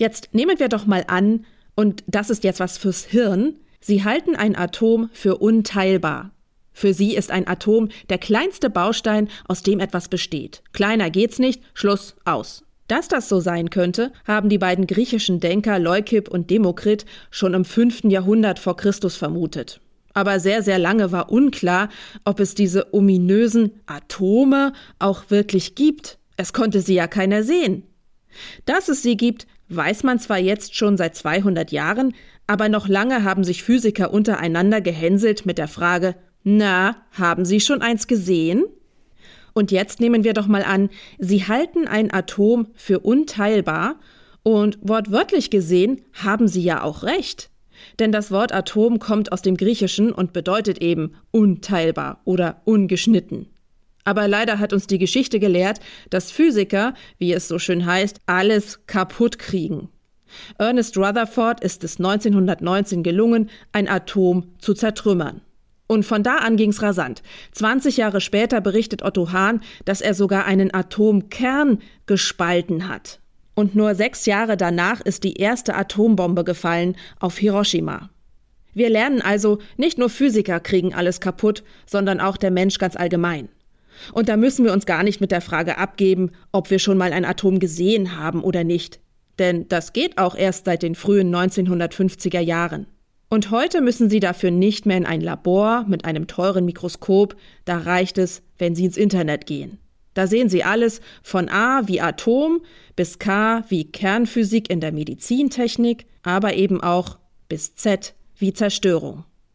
Jetzt nehmen wir doch mal an, und das ist jetzt was fürs Hirn, Sie halten ein Atom für unteilbar. Für Sie ist ein Atom der kleinste Baustein, aus dem etwas besteht. Kleiner geht's nicht, Schluss, aus. Dass das so sein könnte, haben die beiden griechischen Denker Leukip und Demokrit schon im 5. Jahrhundert vor Christus vermutet. Aber sehr, sehr lange war unklar, ob es diese ominösen Atome auch wirklich gibt. Es konnte sie ja keiner sehen. Dass es sie gibt, weiß man zwar jetzt schon seit 200 Jahren, aber noch lange haben sich Physiker untereinander gehänselt mit der Frage, na, haben Sie schon eins gesehen? Und jetzt nehmen wir doch mal an, Sie halten ein Atom für unteilbar und wortwörtlich gesehen haben Sie ja auch recht. Denn das Wort Atom kommt aus dem Griechischen und bedeutet eben unteilbar oder ungeschnitten. Aber leider hat uns die Geschichte gelehrt, dass Physiker, wie es so schön heißt, alles kaputt kriegen. Ernest Rutherford ist es 1919 gelungen, ein Atom zu zertrümmern. Und von da an ging's rasant. 20 Jahre später berichtet Otto Hahn, dass er sogar einen Atomkern gespalten hat. Und nur sechs Jahre danach ist die erste Atombombe gefallen auf Hiroshima. Wir lernen also, nicht nur Physiker kriegen alles kaputt, sondern auch der Mensch ganz allgemein. Und da müssen wir uns gar nicht mit der Frage abgeben, ob wir schon mal ein Atom gesehen haben oder nicht. Denn das geht auch erst seit den frühen 1950er Jahren. Und heute müssen Sie dafür nicht mehr in ein Labor mit einem teuren Mikroskop, da reicht es, wenn Sie ins Internet gehen. Da sehen Sie alles von A wie Atom bis K wie Kernphysik in der Medizintechnik, aber eben auch bis Z wie Zerstörung.